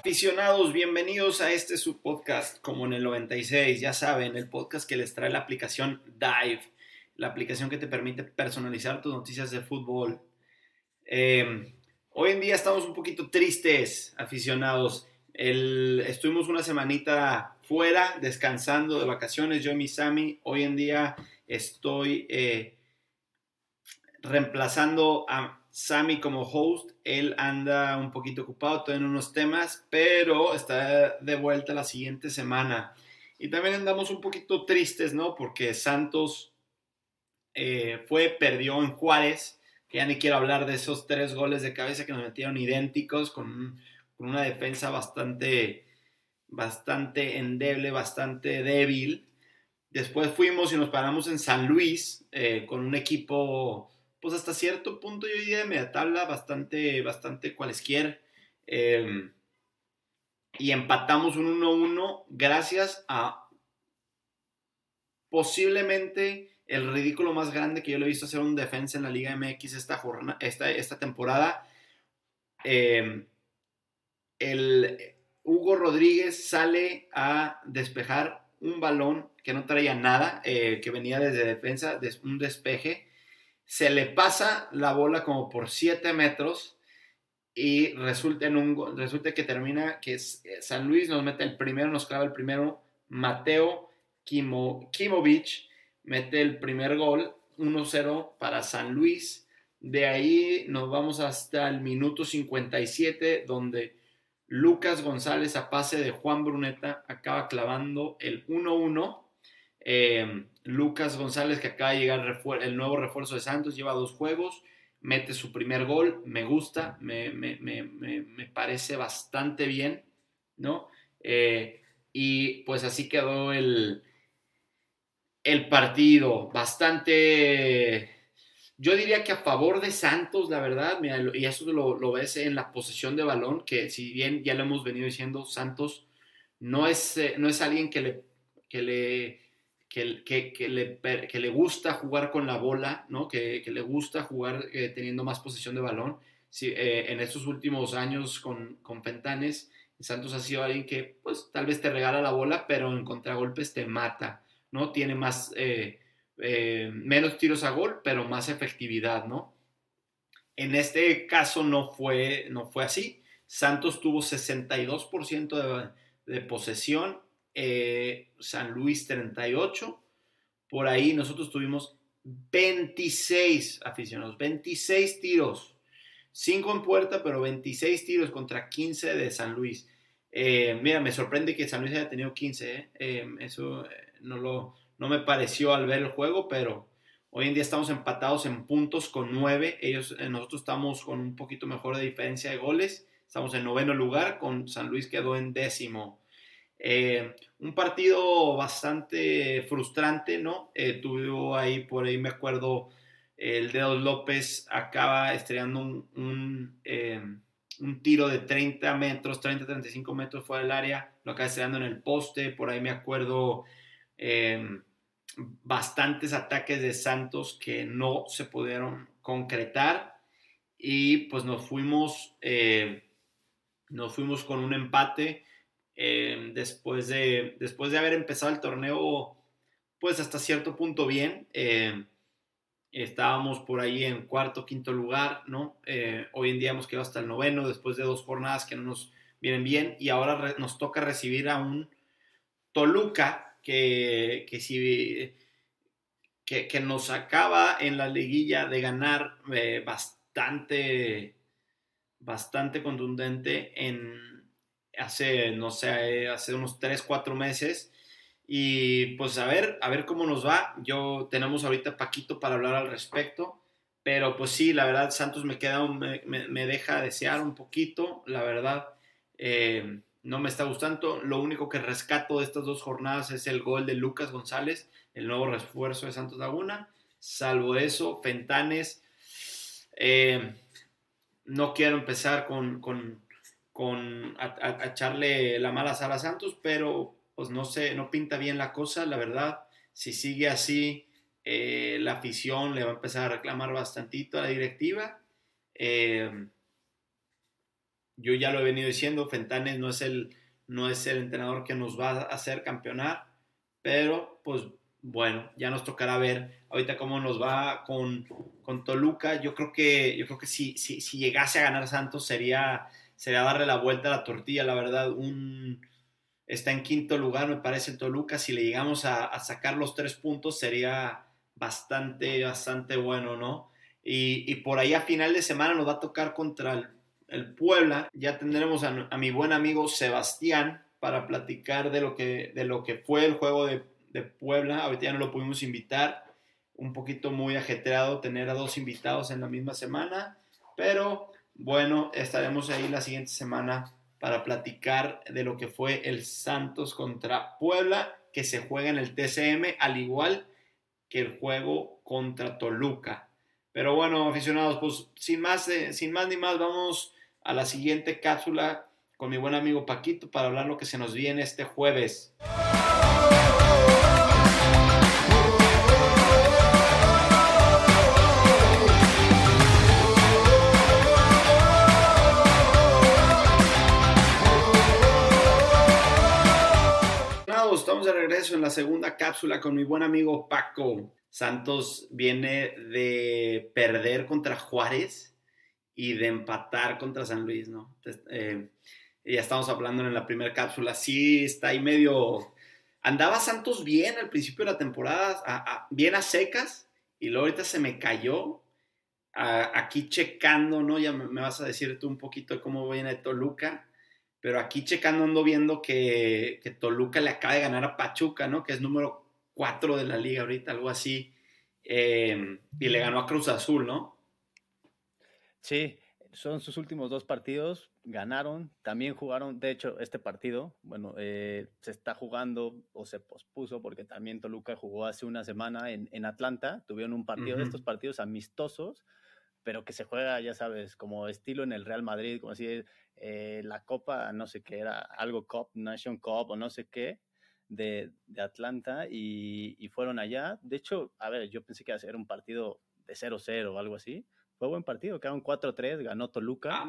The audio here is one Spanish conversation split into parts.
Aficionados, bienvenidos a este subpodcast como en el 96, ya saben, el podcast que les trae la aplicación Dive, la aplicación que te permite personalizar tus noticias de fútbol. Eh, hoy en día estamos un poquito tristes, aficionados. Estuvimos una semanita fuera, descansando de vacaciones, yo y mi Sammy. Hoy en día estoy eh, reemplazando a Sammy como host, él anda un poquito ocupado en unos temas, pero está de vuelta la siguiente semana. Y también andamos un poquito tristes, ¿no? Porque Santos eh, fue, perdió en Juárez, ya ni quiero hablar de esos tres goles de cabeza que nos metieron idénticos, con, una defensa bastante, bastante endeble, bastante débil. Después fuimos y nos paramos en San Luis eh, con un equipo pues hasta cierto punto yo diría de media tabla, bastante, bastante cualesquier. Em, y empatamos un 1-1 gracias a posiblemente el ridículo más grande que yo le he visto hacer un defensa en la Liga MX esta, jornada, esta, esta temporada. Em, el Hugo Rodríguez sale a despejar un balón que no traía nada, eh, que venía desde defensa, un despeje se le pasa la bola como por 7 metros y resulta, en un, resulta que termina que eh, San Luis nos mete el primero, nos clava el primero, Mateo Kimo, Kimovic mete el primer gol, 1-0 para San Luis. De ahí nos vamos hasta el minuto 57, donde Lucas González a pase de Juan Bruneta acaba clavando el 1-1 eh, Lucas González, que acaba de llegar el nuevo refuerzo de Santos, lleva dos juegos, mete su primer gol, me gusta, me, parece bastante bien, ¿no? Eh, y pues así quedó el, el partido, bastante, yo diría que a favor de Santos, la verdad, y eso lo, lo ves en la posesión de balón, que si bien ya lo hemos venido diciendo, Santos no es, eh, no es alguien que le, que le que, le, que, le, gusta jugar con la bola, ¿no? que, le gusta jugar eh, teniendo más posesión de balón. Eh, en estos últimos años con, con Fentanes, Santos ha sido alguien que pues tal vez te regala la bola, pero en contragolpes te mata, ¿no? Tiene más, eh, menos tiros a gol, pero más efectividad, ¿no? En este caso no fue, no fue así. Santos tuvo 62% de, posesión eh, San Luis 38. Por ahí nosotros tuvimos 26 aficionados, 26 tiros. 5 en puerta, pero 26 tiros contra 15 de San Luis. Eh, mira, me sorprende que San Luis haya tenido 15. ¿eh? eso no, lo, no me pareció al ver el juego, pero hoy en día estamos empatados en puntos con 9. Ellos, nosotros estamos con un poquito mejor de diferencia de goles. Estamos en noveno lugar, con San Luis quedó en décimo. Eh, un partido bastante frustrante, ¿no? Eh, tuvo ahí, por ahí me acuerdo, el Dedos López acaba estrellando un, eh, un, tiro de 30 metros, 30-35 metros fuera del área, lo acaba estrellando en el poste, por ahí me acuerdo bastantes ataques de Santos que no se pudieron concretar y pues nos fuimos, nos fuimos con un empate Em, después, de, después de haber empezado el torneo, pues hasta cierto punto bien. Em, estábamos por ahí en cuarto, quinto lugar, ¿no? Eh, hoy en día hemos quedado hasta el noveno después de dos jornadas que no nos vienen bien y ahora nos toca recibir a un Toluca que, que, si, que, nos acaba en la liguilla de ganar eh, bastante, bastante contundente en hace, no sé, hace unos 3, 4 meses. Y pues a ver, a ver cómo nos va. Yo tenemos ahorita Paquito para hablar al respecto. Pero pues sí, la verdad, Santos me queda, me, me, deja desear un poquito. La verdad, eh, no me está gustando. Lo único que rescato de estas dos jornadas es el gol de Lucas González, el nuevo refuerzo de Santos Laguna. Salvo eso, Fentanes. Eh, no quiero empezar con, con con a, echarle la mala sala a Santos, pero pues no sé, no pinta bien la cosa, la verdad. Si sigue así, eh, la afición le va a empezar a reclamar bastantito a la directiva. Eh, yo ya lo he venido diciendo, Fentanes no es el, no es el entrenador que nos va a hacer campeonar, pero pues bueno, ya nos tocará ver ahorita cómo nos va con, con Toluca. Yo creo que, yo creo que si, si, si, llegase a ganar Santos sería, sería darle la vuelta a la tortilla, la verdad. Un, está en quinto lugar, me parece, Toluca. Si le llegamos a, sacar los tres puntos sería bastante, bastante bueno, ¿no? Y, y, por ahí a final de semana nos va a tocar contra el, el Puebla. Ya tendremos a, mi buen amigo Sebastián para platicar de lo que, de lo que fue el juego de de Puebla. Ahorita ya no lo pudimos invitar. Un poquito muy ajetreado tener a dos invitados en la misma semana. Pero bueno, estaremos ahí la siguiente semana para platicar de lo que fue el Santos contra Puebla, que se juega en el TCM, al igual que el juego contra Toluca. Pero bueno, aficionados, pues sin más, eh, sin más ni más, vamos a la siguiente cápsula con mi buen amigo Paquito para hablar lo que se nos viene este jueves. estamos de regreso en la segunda cápsula con mi buen amigo Paco. Santos viene de perder contra Juárez y de empatar contra San Luis, ¿no? Eh, ya estamos hablando en la primera cápsula. Sí, está ahí medio. Andaba Santos bien al principio de la temporada, bien a secas, y luego ahorita se me cayó. aquí checando, ¿no? Ya me, vas a decir tú un poquito de cómo viene Toluca pero aquí checando ando viendo que, Toluca le acaba de ganar a Pachuca, ¿no? Que es número 4 de la liga ahorita, algo así. Eh, y le ganó a Cruz Azul, ¿no? Sí, son sus últimos dos partidos, ganaron, también jugaron, de hecho, este partido, bueno, eh, se está jugando o se pospuso porque también Toluca jugó hace una semana en, Atlanta, tuvieron un partido de estos partidos amistosos, pero que se juega, ya sabes, como estilo en el Real Madrid, como así, eh, la Copa, no sé qué era, algo Cup, Nation Cup o no sé qué, de, de Atlanta y, y, fueron allá. De hecho, a ver, yo pensé que iba a ser un partido de 0-0 o algo así. Fue buen partido, quedaron 4-3, ganó Toluca.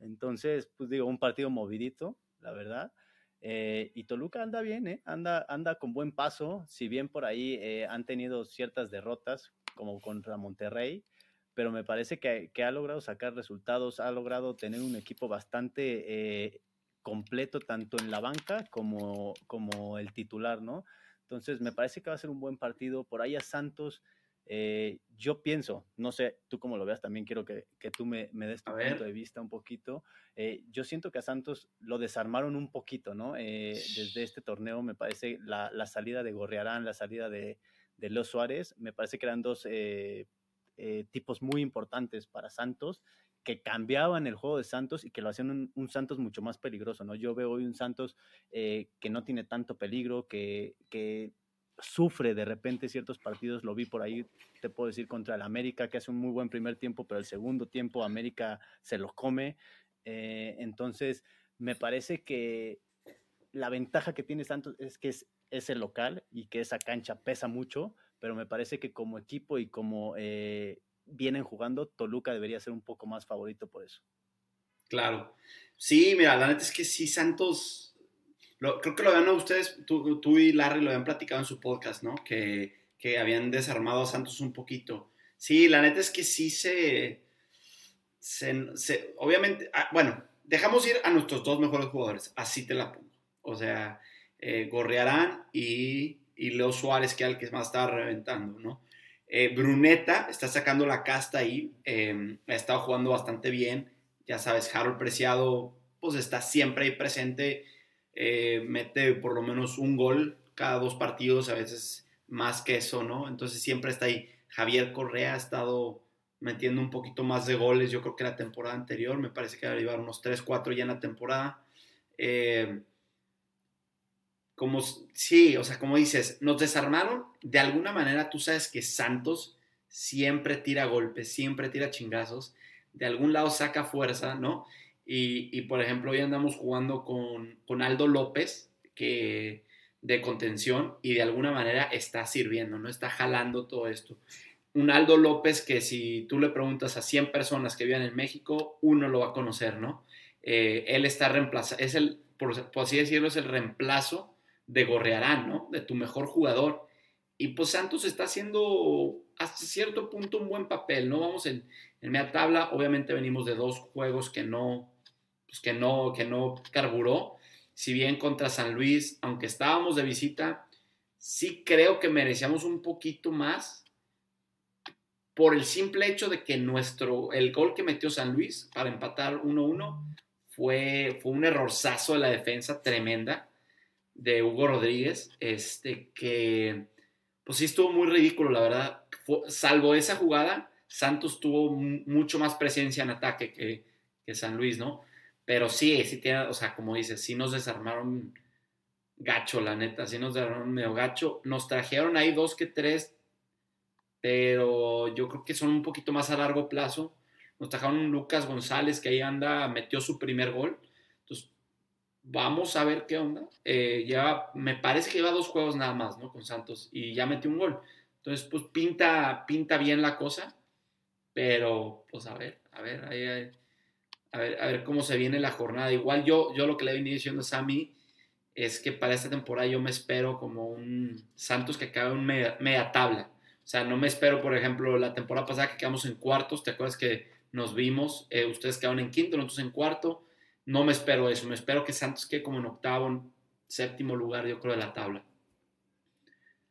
Entonces, pues digo, un partido movidito, la verdad. Eh, y Toluca anda bien, ¿eh? anda, anda con buen paso, si bien por ahí eh, han tenido ciertas derrotas, como contra Monterrey, pero me parece que, ha logrado sacar resultados, ha logrado tener un equipo bastante eh, completo tanto en la banca como, como el titular, ¿no? Entonces me parece que va a ser un buen partido. Por ahí a Santos, eh, yo pienso, no sé, tú como lo veas, también quiero que, tú me, des tu punto de vista un poquito. Eh, yo siento que a Santos lo desarmaron un poquito, ¿no? desde este torneo me parece la, la, salida de Gorriarán, la salida de, de Los Suárez, me parece que eran dos eh, tipos muy importantes para Santos que cambiaban el juego de Santos y que lo hacían un, Santos mucho más peligroso, ¿no? Yo veo hoy un Santos eh, que no tiene tanto peligro, que, que, sufre de repente ciertos partidos, lo vi por ahí, te puedo decir, contra el América, que hace un muy buen primer tiempo, pero el segundo tiempo América se lo come. Eh, entonces, me parece que la ventaja que tiene Santos es que es, el local y que esa cancha pesa mucho, pero me parece que como equipo y como eh, vienen jugando, Toluca debería ser un poco más favorito por eso. Claro. Sí, mira, la neta es que sí, Santos, creo que lo habían ustedes, tú, y Larry lo habían platicado en su podcast, ¿no? Que, habían desarmado a Santos un poquito. Sí, la neta es que sí se, se, obviamente, ah, bueno, dejamos ir a nuestros dos mejores jugadores, así te la pongo. O sea, eh, Gorrearán y y Leo Suárez, que es el que más estaba reventando, ¿no? Eh, Bruneta está sacando la casta ahí, em, ha estado jugando bastante bien, ya sabes, Harold Preciado, pues está siempre ahí presente, eh, mete por lo menos un gol cada dos partidos, a veces más que eso, ¿no? Entonces siempre está ahí. Javier Correa ha estado metiendo un poquito más de goles, yo creo que la temporada anterior, me parece que va a unos 3, 4 ya en la temporada. Eh, como, sí, o sea, como dices, nos desarmaron, de alguna manera tú sabes que Santos siempre tira golpes, siempre tira chingazos, de algún lado saca fuerza, ¿no? Y, por ejemplo, hoy andamos jugando con, con Aldo López, que de contención y de alguna manera está sirviendo, ¿no? Está jalando todo esto. Un Aldo López que si tú le preguntas a 100 personas que viven en México, uno lo va a conocer, ¿no? Eh, él está reemplazado, es el, por, así decirlo, es el reemplazo de Gorrearán, ¿no? De tu mejor jugador. Y pues Santos está haciendo hasta cierto punto un buen papel, ¿no? Vamos en, en media tabla, obviamente venimos de dos juegos que no, pues que no, que no carburó, si bien contra San Luis, aunque estábamos de visita, sí creo que merecíamos un poquito más por el simple hecho de que nuestro, el gol que metió San Luis para empatar 1-1 fue, fue un errorzazo de la defensa tremenda de Hugo Rodríguez, este, que pues sí estuvo muy ridículo, la verdad. salvo esa jugada, Santos tuvo mucho más presencia en ataque que, que San Luis, ¿no? Pero sí, sí tiene, o sea, como dices, sí nos desarmaron gacho, la neta, sí nos desarmaron medio gacho. Nos trajeron ahí dos que tres, pero yo creo que son un poquito más a largo plazo. Nos trajeron un Lucas González que ahí anda, metió su primer gol. Entonces, vamos a ver qué onda. Eh, ya, me parece que lleva dos juegos nada más, ¿no? Con Santos y ya metió un gol. Entonces, pues pinta, pinta bien la cosa, pero pues a ver, a ver, ahí, ahí a ver, cómo se viene la jornada. Igual yo, yo lo que le venido diciendo a Sammy es que para esta temporada yo me espero como un Santos que acabe en media, tabla. O sea, no me espero, por ejemplo, la temporada pasada que quedamos en cuartos, ¿te acuerdas que nos vimos? Eh, ustedes quedaron en quinto, nosotros en cuarto. No me espero eso, me espero que Santos quede como en octavo, séptimo lugar, yo creo, de la tabla.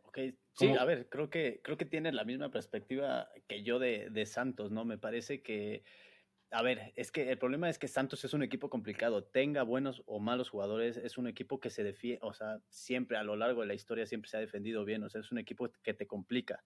Ok, sí, a ver, creo que, creo que tiene la misma perspectiva que yo de, de Santos, ¿no? Me parece que a ver, es que el problema es que Santos es un equipo complicado. Tenga buenos o malos jugadores, es un equipo que se defiende, o sea, siempre a lo largo de la historia siempre se ha defendido bien. O sea, es un equipo que te complica.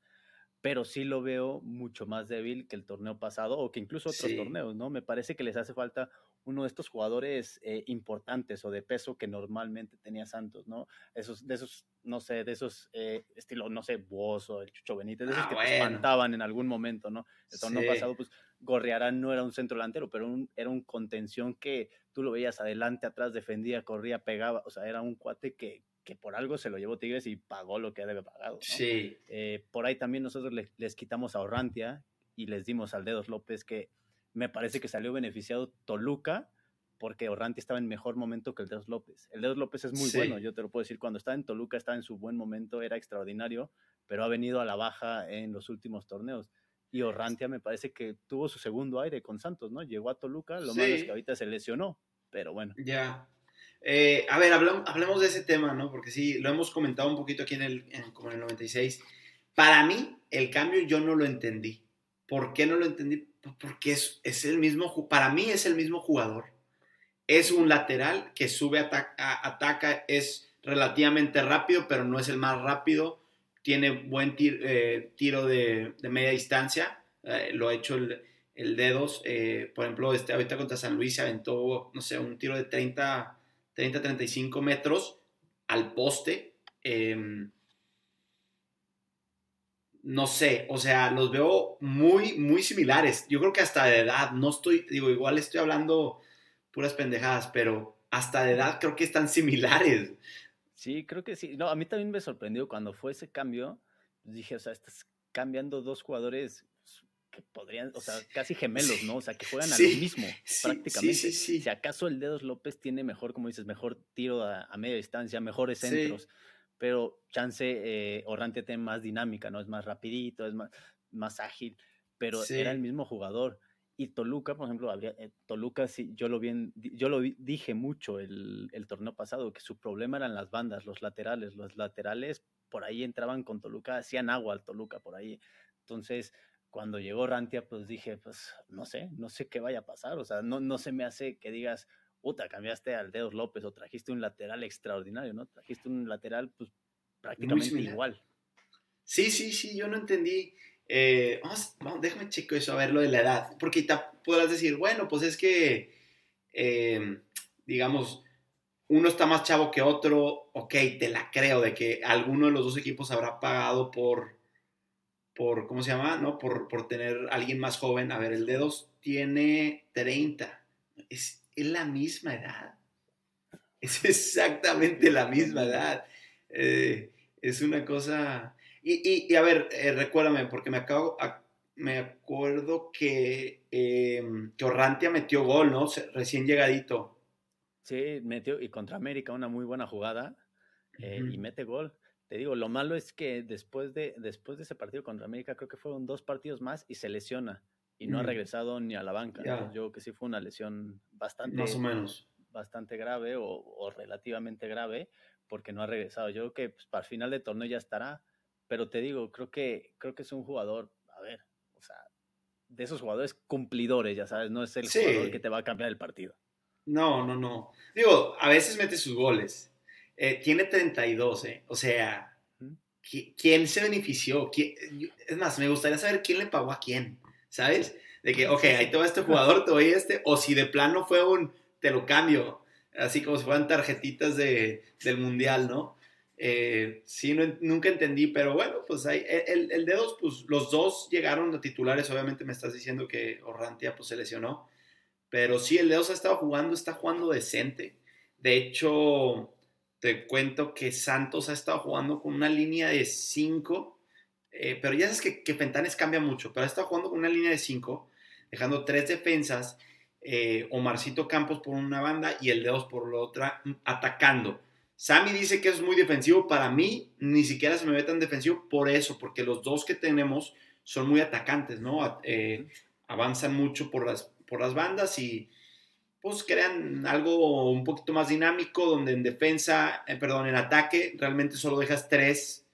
Pero sí lo veo mucho más débil que el torneo pasado o que incluso otros torneos, ¿no? Me parece que les hace falta uno de estos jugadores eh, importantes o de peso que normalmente tenía Santos, ¿no? Esos, de esos, no sé, de esos eh, estilo, no sé, Bozo, el Chucho Benítez, de esos ah, que te espantaban en algún momento, ¿no? El torneo pasado, pues Gorriarán no era un centro delantero, pero era un contención que tú lo veías adelante, atrás, defendía, corría, pegaba. O sea, era un cuate que, que por algo se lo llevó Tigres y pagó lo que debe pagado. Sí. Eh, por ahí también nosotros les quitamos a Orrantia y les dimos al Dedos López, que me parece que salió beneficiado Toluca porque Orrantia estaba en mejor momento que el Dedos López. El Dedos López es muy bueno, yo te lo puedo decir. Cuando estaba en Toluca, estaba en su buen momento, era extraordinario, pero ha venido a la baja en los últimos torneos y Orrantia me parece que tuvo su segundo aire con Santos, ¿no? Llegó a Toluca, lo malo es que ahorita se lesionó, pero bueno. Ya. Eh, a ver, hablemos, de ese tema, ¿no? Porque sí, lo hemos comentado un poquito aquí en el, como en el 96. Para mí, el cambio yo no lo entendí. ¿Por qué no lo entendí? Porque es, es el mismo, para mí es el mismo jugador. Es un lateral que sube, ataca, es relativamente rápido, pero no es el más rápido tiene buen eh, tiro de, media distancia, eh, lo ha hecho el, dedos, eh, por ejemplo, este, ahorita contra San Luis se aventó, no sé, un tiro de 30, 30 35 metros al poste. Em, no sé, o sea, los veo muy, muy similares. Yo creo que hasta de edad, no estoy, digo, igual estoy hablando puras pendejadas, pero hasta de edad creo que están similares. Sí, creo que sí. No, a mí también me sorprendió cuando fue ese cambio. Pues, dije, o sea, estás cambiando dos jugadores que podrían, o sea, casi gemelos, ¿no? O sea, que juegan a lo mismo, prácticamente. Si acaso el Dedos López tiene mejor, como dices, mejor tiro a, media distancia, mejores centros, pero chance eh, Orrante tiene más dinámica, ¿no? Es más rapidito, es más, más ágil, pero era el mismo jugador. Y Toluca, por ejemplo, habría, eh, Toluca, sí, yo lo, bien, yo lo dije mucho el, el, torneo pasado, que su problema eran las bandas, los laterales. Los laterales por ahí entraban con Toluca, hacían agua al Toluca por ahí. Entonces, cuando llegó Rantia, pues dije, pues no sé, no sé qué vaya a pasar. O sea, no, no se me hace que digas, puta, cambiaste al Dedos López o trajiste un lateral extraordinario, ¿no? Trajiste un lateral, pues prácticamente igual. Sí, sí, sí, yo no entendí eh, vamos, déjame checo eso, a ver lo de la edad. Porque podrás decir, bueno, pues es que, eh, digamos, uno está más chavo que otro, ok, te la creo de que alguno de los dos equipos habrá pagado por, por ¿cómo se llama? ¿No? Por, por tener alguien más joven. A ver, el Dedos tiene 30. Es, es la misma edad. Es exactamente la misma edad. Eh, es una cosa... Y, a ver, eh, recuérdame, porque me acabo... me acuerdo que, em, que Orrantia metió gol, ¿no? Recién llegadito. Sí, metió, y contra América una muy buena jugada, eh, y mete gol. Te digo, lo malo es que después de, después de ese partido contra América, creo que fueron dos partidos más y se lesiona y no ha regresado ni a la banca. yo creo que sí fue una lesión bastante. Más o menos. Bastante grave o, relativamente grave porque no ha regresado. Yo creo que pues, para el final de torneo ya estará, pero te digo, creo que, creo que es un jugador, a ver, o sea, de esos jugadores cumplidores, ya sabes, no es el jugador que te va a cambiar el partido. No, no, no. Digo, a veces mete sus goles. Eh, tiene 32, ¿eh? O sea, ¿quién se benefició? Es más, me gustaría saber quién le pagó a quién, ¿sabes? De que, ok, ahí te va este jugador, te voy este, o si de plano fue un, te lo cambio, así como si fueran tarjetitas de, del mundial, ¿no? Eh, sí, nunca entendí, pero bueno, pues ahí, el, el dedos, pues los dos llegaron a titulares, obviamente me estás diciendo que Orrantia pues se lesionó, pero sí, el dedos ha estado jugando, está jugando decente. De hecho, te cuento que Santos ha estado jugando con una línea de 5, eh, pero ya sabes que, que, Fentanes cambia mucho, pero ha estado jugando con una línea de 5, dejando tres defensas, eh, Omarcito Campos por una banda y el Dedos por la otra, mm, atacando. Sammy dice que es muy defensivo, para mí ni siquiera se me ve tan defensivo por eso, porque los dos que tenemos son muy atacantes, ¿no? Eh, avanzan mucho por las, por las bandas y pues crean algo un poquito más dinámico, donde en defensa, eh, perdón, en ataque realmente solo dejas tres,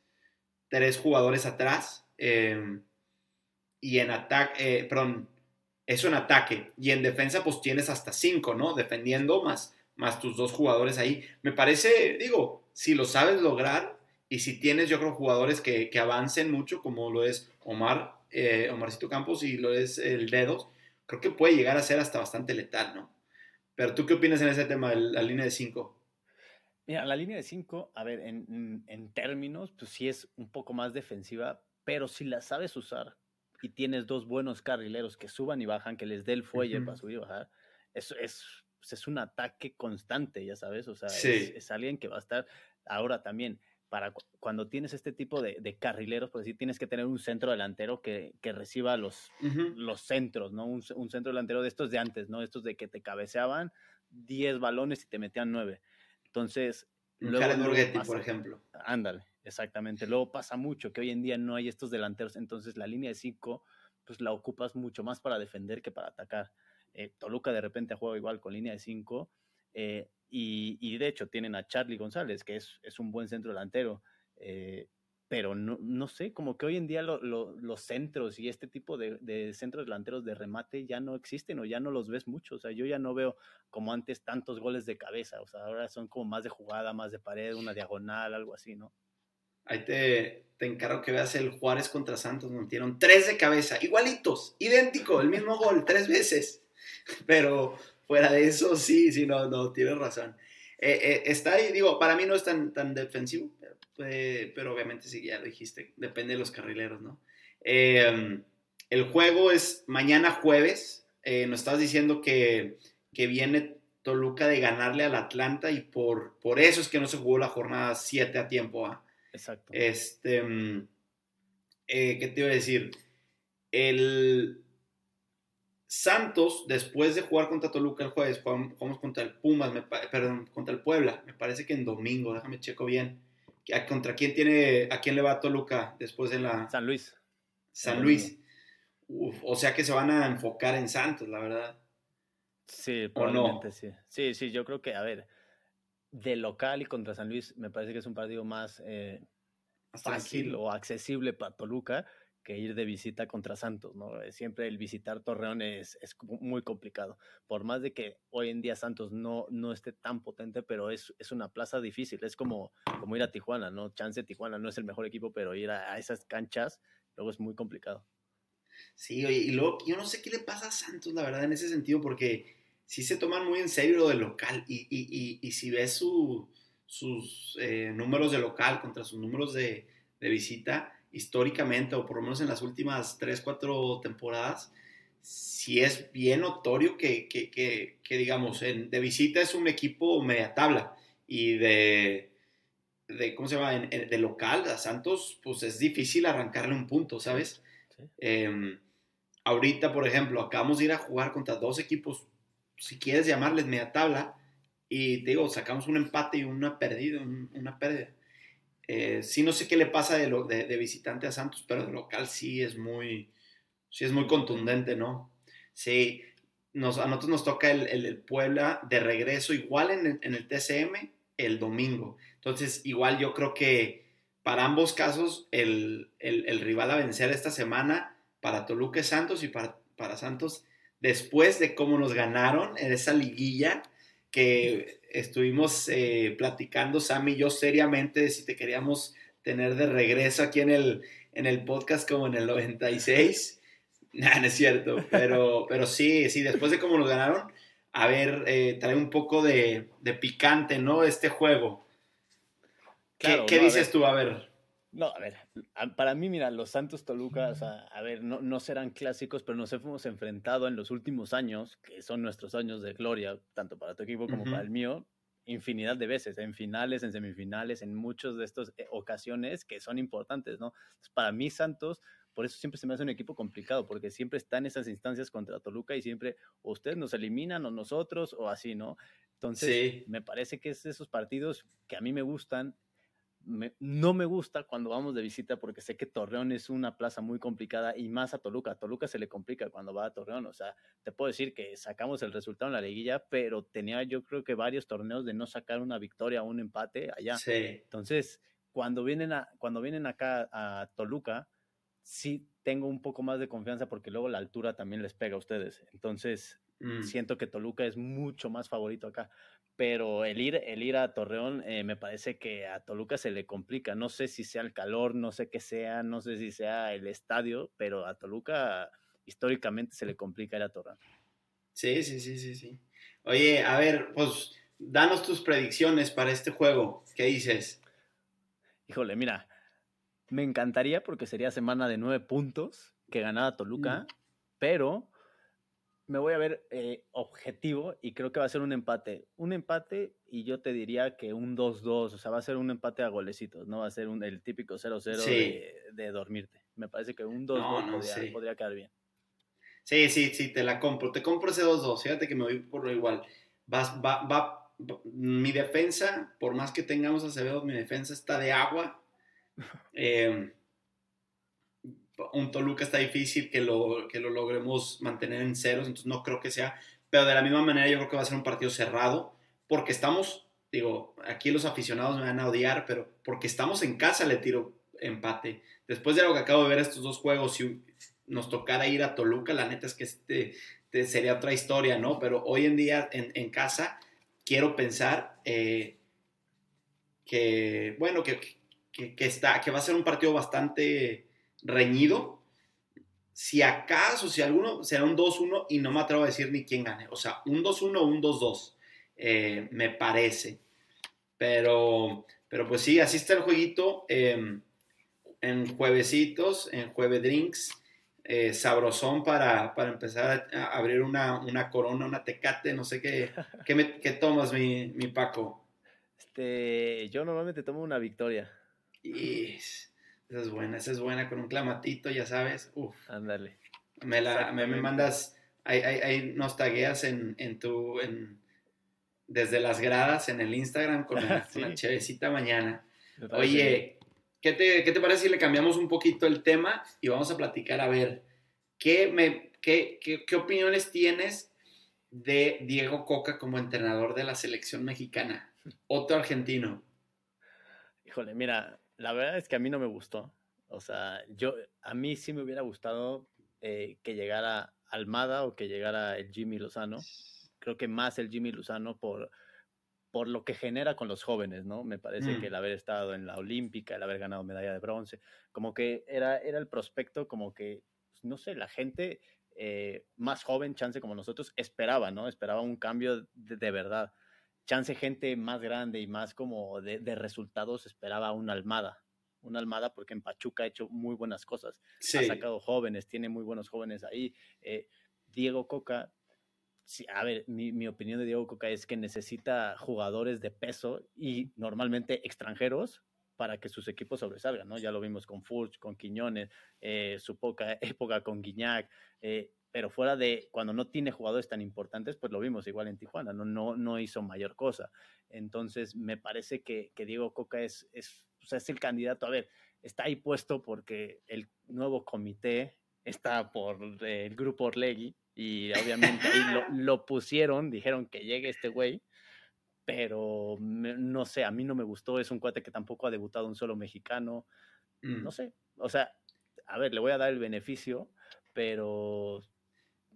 tres jugadores atrás. Em, y en ataque, eh, perdón, eso en ataque. Y en defensa pues tienes hasta cinco, ¿no? Defendiendo más, más tus dos jugadores ahí. Me parece, digo, si lo sabes lograr y si tienes, yo creo, jugadores que, que avancen mucho, como lo es Omar, eh, Omarcito Campos y lo es el Dedos, creo que puede llegar a ser hasta bastante letal, ¿no? Pero tú qué opinas en ese tema, de la línea de 5? Mira, la línea de 5, a ver, en, en, términos, pues sí es un poco más defensiva, pero si la sabes usar y tienes dos buenos carrileros que suban y bajan, que les dé el fuelle para subir y bajar, eso es, pues es un ataque constante, ya sabes, o sea, es, es, alguien que va a estar ahora también para cuando tienes este tipo de, carrileros, pues sí tienes que tener un centro delantero que, reciba los, los centros, ¿no? Un, centro delantero de estos de antes, ¿no? Estos de que te cabeceaban 10 balones y te metían 9. Entonces... Luego, por ejemplo. Ándale, exactamente. Luego pasa mucho que hoy en día no hay estos delanteros, entonces la línea de 5 pues la ocupas mucho más para defender que para atacar. Eh, Toluca de repente juega igual con línea de 5 eh, y, de hecho tienen a Charlie González, que es, es un buen centro delantero. Eh, pero no, no, sé, como que hoy en día los centros y este tipo de, centros delanteros de remate ya no existen o ya no los ves mucho. O sea, yo ya no veo como antes tantos goles de cabeza. O sea, ahora son como más de jugada, más de pared, una diagonal, algo así, ¿no? Ahí te, te encargo que veas el Juárez contra Santos, metieron tres de cabeza, igualitos, idéntico, el mismo gol, tres veces. Pero fuera de eso, sí, sí, no, no, tienes razón. Eh, eh, está ahí, digo, para mí no es tan, tan defensivo, eh, pero obviamente sí, ya lo dijiste, depende de los carrileros, ¿no? el juego es mañana jueves, nos estás diciendo que, que, viene Toluca de ganarle al Atlanta y por, por eso es que no se jugó la jornada 7 a tiempo. ¿ah? Exacto. Este, mm, ¿Qué te iba a decir? El, Santos, después de jugar contra Toluca el jueves, jugamos contra el Pumas, perdón, contra el Puebla, me parece que en domingo, déjame checo bien. ¿Contra quién tiene, a quién le va Toluca después en la... San Luis. San Luis. o sea que se van a enfocar en Santos, la verdad. Sí, probablemente sí. Sí, sí, yo creo que, a ver, de local y contra San Luis me parece que es un partido más eh, fácil o accesible para Toluca que ir de visita contra Santos, ¿no? Eh, siempre el visitar Torreón es, es, muy complicado. Por más de que hoy en día Santos no, no esté tan potente, pero es, es una plaza difícil. Es como, como ir a Tijuana, ¿no? Chance Tijuana no es el mejor equipo, pero ir a, esas canchas luego es muy complicado. Sí, y luego yo no sé qué le pasa a Santos, la verdad, en ese sentido, porque sí se toman muy en serio lo del local. Y, y, y, si ves su, sus eh, números de local contra sus números de, de visita, históricamente, o por lo menos en las últimas 3, 4 temporadas, sí es bien notorio que, que, que, digamos, en, de visita es un equipo media tabla y de, de ¿cómo se llama? de local a Santos, pues es difícil arrancarle un punto, ¿sabes? Em, ahorita, por ejemplo, acabamos de ir a jugar contra dos equipos, si quieres llamarles media tabla, y te digo, sacamos un empate y una pérdida, una pérdida. Eh, sí, no sé qué le pasa de, lo, de, visitante a Santos, pero de local sí es muy, sí es muy contundente, ¿no? Sí, nos, a nosotros nos toca el, el, Puebla de regreso igual en el, el, TCM el domingo. Entonces, igual yo creo que para ambos casos el, rival a vencer esta semana para Toluca Santos y para, para Santos después de cómo nos ganaron en esa liguilla que estuvimos eh, platicando, Sam y yo, seriamente de si te queríamos tener de regreso aquí en el, en el podcast como en el 96. Nah, no es cierto, pero, pero sí, sí, después de cómo nos ganaron, a ver, eh, trae un poco de, picante, ¿no? Este juego. ¿Qué, dices tú? A ver. No, a ver, para mí, mira, los Santos Toluca, a ver, no, no, serán clásicos, pero nos hemos enfrentado en los últimos años, que son nuestros años de gloria, tanto para tu equipo como para el mío, infinidad de veces, en finales, en semifinales, en muchas de estas eh, ocasiones que son importantes, ¿no? para mí, Santos, por eso siempre se me hace un equipo complicado, porque siempre está en esas instancias contra Toluca y siempre o ustedes nos eliminan o nosotros o así, ¿no? Entonces, me parece que es esos partidos que a mí me gustan no me gusta cuando vamos de visita porque sé que Torreón es una plaza muy complicada y más a Toluca. A Toluca se le complica cuando va a Torreón. O sea, te puedo decir que sacamos el resultado en la liguilla, pero tenía yo creo que varios torneos de no sacar una victoria o un empate allá. Entonces, cuando vienen, a, cuando vienen acá a Toluca, sí tengo un poco más de confianza porque luego la altura también les pega a ustedes. Entonces, mm. siento que Toluca es mucho más favorito acá pero el ir, el ir a Torreón eh, me parece que a Toluca se le complica. No sé si sea el calor, no sé qué sea, no sé si sea el estadio, pero a Toluca históricamente se le complica ir a Torreón. Sí, sí, sí, sí, sí. Oye, a ver, pues danos tus predicciones para este juego. ¿Qué dices? Híjole, mira, me encantaría porque sería semana de nueve puntos que ganara Toluca, pero me voy a ver eh, objetivo y creo que va a ser un empate. Un empate y yo te diría que un 2-2, o sea, va a ser un empate a golecitos, no va a ser un, el típico 0-0 de, dormirte. Me parece que un 2-2 podría, quedar bien. Sí, sí, sí, te la compro. Te compro ese 2-2. Fíjate que me voy por lo igual. Vas, va, va, mi defensa, por más que tengamos Acevedo, mi defensa está de agua. Eh, un Toluca está difícil que lo, que lo logremos mantener en ceros, entonces no creo que sea, pero de la misma manera yo creo que va a ser un partido cerrado, porque estamos, digo, aquí los aficionados me van a odiar, pero porque estamos en casa le tiro empate. Después de lo que acabo de ver estos dos juegos, si nos tocara ir a Toluca, la neta es que este, sería otra historia, ¿no? Pero hoy en día en, casa quiero pensar eh, que, bueno, que, que, está, que va a ser un partido bastante reñido. Si acaso, si alguno será un 2-1 y no me atrevo a decir ni quién gane. O sea, un 2-1 o un 2-2, eh, me parece. Pero, pero pues sí, así está el jueguito. Em, en juevesitos, en jueve drinks. Eh, sabrosón para, para, empezar a abrir una, una, corona, una tecate, no sé qué, qué, tomas, mi, mi, Paco. Este, yo normalmente tomo una victoria. Esa es buena, esa es buena con un clamatito, ya sabes. Uf. Ándale. Me, la, me, mandas, hay, hay, hay nos tagueas en, en tu, en, desde las gradas en el Instagram con la, chevecita mañana. Oye, ¿qué te, ¿qué te, parece si le cambiamos un poquito el tema y vamos a platicar a ver qué, me, qué, qué, qué opiniones tienes de Diego Coca como entrenador de la selección mexicana? Otro argentino. Híjole, mira, la verdad es que a mí no me gustó. O sea, yo, a mí sí me hubiera gustado eh, que llegara Almada o que llegara el Jimmy Lozano. Creo que más el Jimmy Lozano por, por lo que genera con los jóvenes, ¿no? Me parece que mm. el haber estado en la Olímpica, el haber ganado medalla de bronce, como que era, era el prospecto, como que, pues, no sé, la gente eh, más joven, chance como nosotros, esperaba, ¿no? Esperaba un cambio de verdad chance gente más grande y más como de, resultados esperaba una Almada. Una Almada porque en Pachuca ha hecho muy buenas cosas. Ha sacado jóvenes, tiene muy buenos jóvenes ahí. Eh, Diego Coca, a ver, mi, mi, opinión de Diego Coca es que necesita jugadores de peso y normalmente extranjeros para que sus equipos sobresalgan, ¿no? Ya lo vimos con Furch, con Quiñones, eh, su poca época con Guiñac, eh, pero fuera de cuando no tiene jugadores tan importantes, pues lo vimos igual en Tijuana, no, no, no hizo mayor cosa. Entonces, me parece que, que Diego Coca es, es, es el candidato. A ver, está ahí puesto porque el nuevo comité está por el grupo Orlegui y obviamente ahí lo, lo, pusieron, dijeron que llegue este güey, pero no sé, a mí no me gustó, es un cuate que tampoco ha debutado un solo mexicano, no mm. sé, o sea, a ver, le voy a dar el beneficio, pero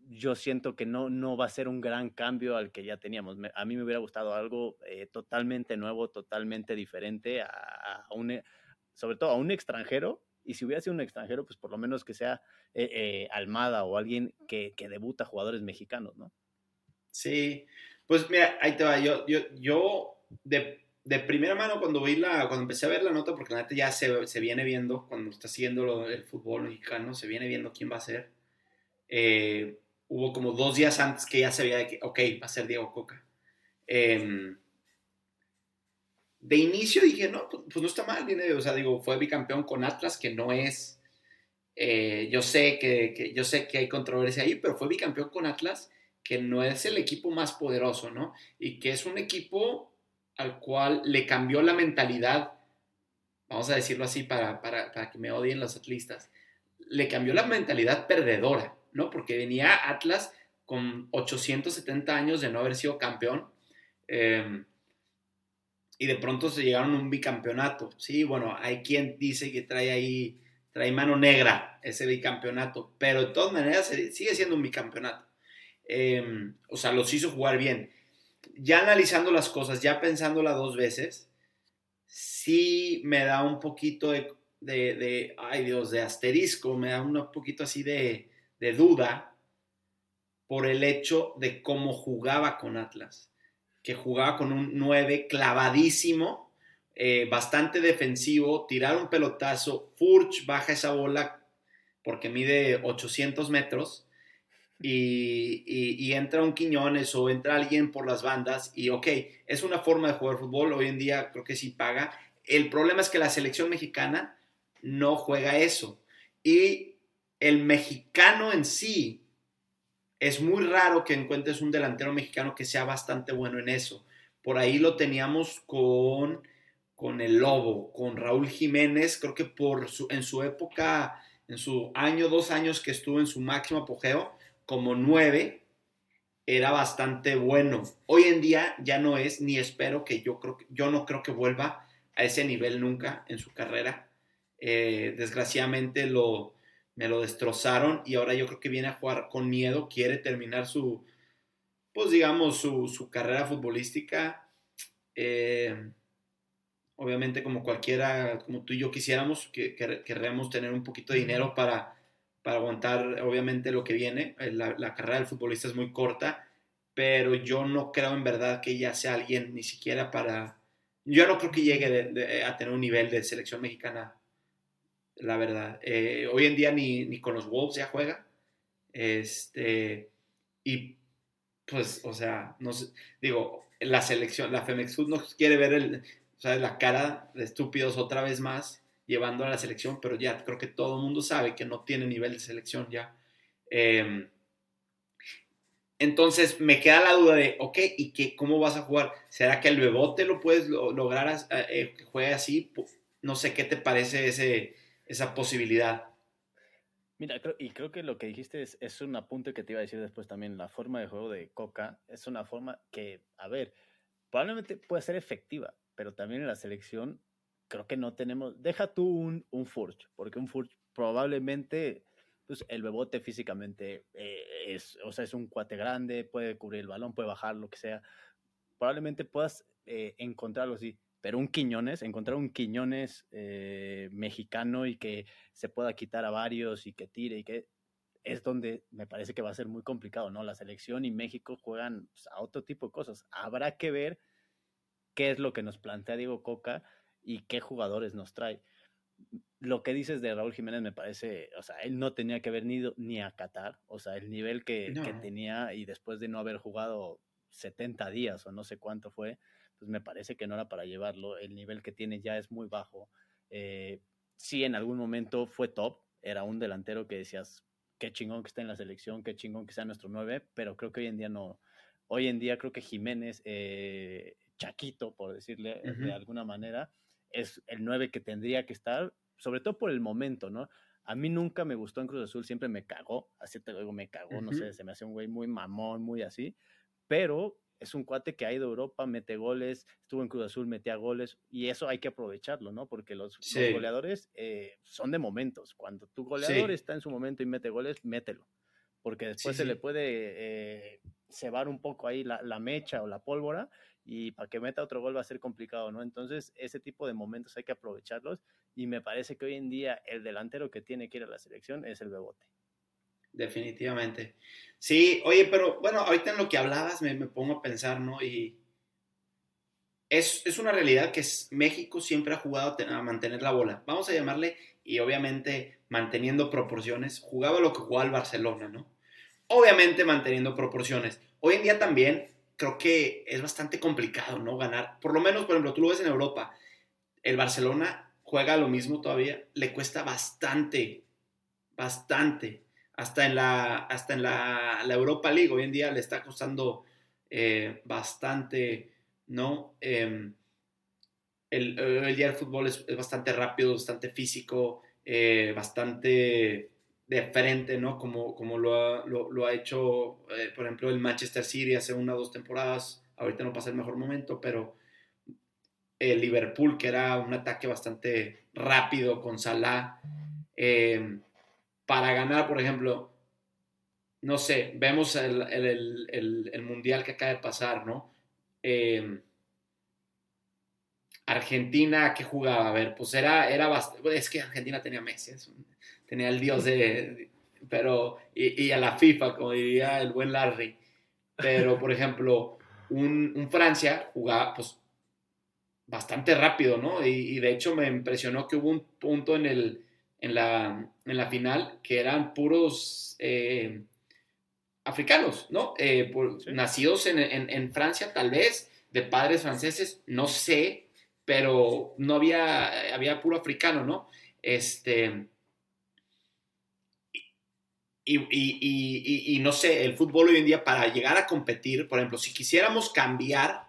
yo siento que no, no va a ser un gran cambio al que ya teníamos. a mí me hubiera gustado algo eh, totalmente nuevo, totalmente diferente, a, un, sobre todo a un extranjero. Y si hubiera sido un extranjero, pues por lo menos que sea eh, eh, Almada o alguien que, que, debuta jugadores mexicanos, ¿no? Sí, pues mira, ahí te va. Yo, yo, yo de, de primera mano cuando vi la, cuando empecé a ver la nota, porque la neta ya se, se viene viendo, cuando está siguiendo el fútbol mexicano, se viene viendo quién va a ser. Eh, hubo como dos días antes que ya se veía que, ok, va a ser Diego Coca. Em, de inicio dije, no, pues, pues, no está mal, viene, o sea, digo, fue bicampeón con Atlas, que no es, eh, yo sé que, que, yo sé que hay controversia ahí, pero fue bicampeón con Atlas, que no es el equipo más poderoso, ¿no? Y que es un equipo al cual le cambió la mentalidad, vamos a decirlo así para, para, para que me odien los atlistas, le cambió la mentalidad perdedora. ¿No? Porque venía Atlas con 870 años de no haber sido campeón. Em, y de pronto se llegaron a un bicampeonato. Sí, bueno, hay quien dice que trae ahí, trae mano negra ese bicampeonato, pero de todas maneras sigue siendo un bicampeonato. Em, o sea, los hizo jugar bien. Ya analizando las cosas, ya pensándola dos veces, sí me da un poquito de, de, de ay Dios, de asterisco, me da un poquito así de, de duda por el hecho de cómo jugaba con Atlas, que jugaba con un 9 clavadísimo, eh, bastante defensivo, tirar un pelotazo, Furch baja esa bola porque mide 800 metros y, entra un Quiñones o entra alguien por las bandas y ok, es una forma de jugar fútbol, hoy en día creo que sí paga. El problema es que la selección mexicana no juega eso y el mexicano en sí, es muy raro que encuentres un delantero mexicano que sea bastante bueno en eso. Por ahí lo teníamos con, con el Lobo, con Raúl Jiménez, creo que por en su época, en su año, dos años que estuvo en su máximo apogeo, como nueve, era bastante bueno. Hoy en día ya no es, ni espero que yo creo yo no creo que vuelva a ese nivel nunca en su carrera. Eh, desgraciadamente lo, me lo destrozaron y ahora yo creo que viene a jugar con miedo, quiere terminar su, pues digamos, su, carrera futbolística. Eh, obviamente como cualquiera, como tú y yo quisiéramos, que, tener un poquito de dinero para, para aguantar obviamente lo que viene. Eh, la, carrera del futbolista es muy corta, pero yo no creo en verdad que ella sea alguien ni siquiera para... Yo no creo que llegue a tener un nivel de selección mexicana la verdad. Eh, hoy en día ni, ni, con los Wolves ya juega. Este, y pues, o sea, no digo, la selección, la Femex no quiere ver el, la cara de estúpidos otra vez más llevando a la selección, pero ya creo que todo el mundo sabe que no tiene nivel de selección ya. Em, entonces me queda la duda de, ok, ¿y qué, cómo vas a jugar? ¿Será que el Bebote lo puedes lograr eh, eh, que juegue así? No sé qué te parece ese, esa posibilidad. Mira, y creo que lo que dijiste es, es, un apunte que te iba a decir después también. La forma de juego de Coca es una forma que, a ver, probablemente puede ser efectiva, pero también en la selección creo que no tenemos. Deja tú un, un Furch, porque un Furch probablemente, pues el bebote físicamente eh, es, o sea, es un cuate grande, puede cubrir el balón, puede bajar, lo que sea. Probablemente puedas eh, encontrarlo así pero un Quiñones, encontrar un Quiñones eh, mexicano y que se pueda quitar a varios y que tire y que es donde me parece que va a ser muy complicado, ¿no? La selección y México juegan pues, a otro tipo de cosas. Habrá que ver qué es lo que nos plantea Diego Coca y qué jugadores nos trae. lo que dices de Raúl Jiménez me parece, o sea, él no tenía que haber ido ni a Qatar, o sea, el nivel que, que, tenía y después de no haber jugado 70 días o no sé cuánto fue, pues me parece que no era para llevarlo, el nivel que tiene ya es muy bajo. Eh, sí, en algún momento fue top, era un delantero que decías, qué chingón que está en la selección, qué chingón que sea nuestro 9, pero creo que hoy en día no. Hoy en día creo que Jiménez, eh, Chaquito, por decirle de alguna manera, es el 9 que tendría que estar, sobre todo por el momento, ¿no? A mí nunca me gustó en Cruz Azul, siempre me cagó, así te digo, me cagó, no sé, se me hace un güey muy mamón, muy así, pero es un cuate que ha ido a Europa, mete goles, estuvo en Cruz Azul, metía goles, y eso hay que aprovecharlo, ¿no? Porque los, goleadores eh, son de momentos. Cuando tu goleador está en su momento y mete goles, mételo. Porque después se le puede eh, cebar un poco ahí la, la, mecha o la pólvora, y para que meta otro gol va a ser complicado, ¿no? Entonces, ese tipo de momentos hay que aprovecharlos, y me parece que hoy en día el delantero que tiene que ir a la selección es el Bebote definitivamente. Sí, oye, pero bueno, ahorita en lo que hablabas me, pongo a pensar, ¿no? Y es, una realidad que es, México siempre ha jugado a mantener la bola. Vamos a llamarle, y obviamente manteniendo proporciones, jugaba lo que jugaba el Barcelona, ¿no? Obviamente manteniendo proporciones. Hoy en día también creo que es bastante complicado, ¿no? Ganar. Por lo menos, por ejemplo, tú lo ves en Europa. El Barcelona juega lo mismo todavía. Le cuesta bastante, bastante hasta en la, hasta en la, Europa League hoy en día le está costando eh, bastante, ¿no? Em, el, el, día del fútbol es, bastante rápido, bastante físico, eh, bastante de frente, ¿no? Como, como lo, ha, lo, ha hecho, eh, por ejemplo, el Manchester City hace una o dos temporadas. Ahorita no pasa el mejor momento, pero el Liverpool, que era un ataque bastante rápido con Salah. Eh, para ganar, por ejemplo, no sé, vemos el, mundial que acaba de pasar, ¿no? Em, Argentina, ¿qué jugaba? A ver, pues era, era bastante, es que Argentina tenía Messi, tenía el dios de, pero, y, a la FIFA, como diría el buen Larry, pero, por ejemplo, un, Francia jugaba, pues, bastante rápido, ¿no? y de hecho me impresionó que hubo un punto en el, en la, en la final que eran puros eh, africanos, ¿no? Eh, nacidos en, en, Francia, tal vez, de padres franceses, no sé, pero no había, había puro africano, ¿no? Este. Y, y, y, no sé, el fútbol hoy en día para llegar a competir, por ejemplo, si quisiéramos cambiar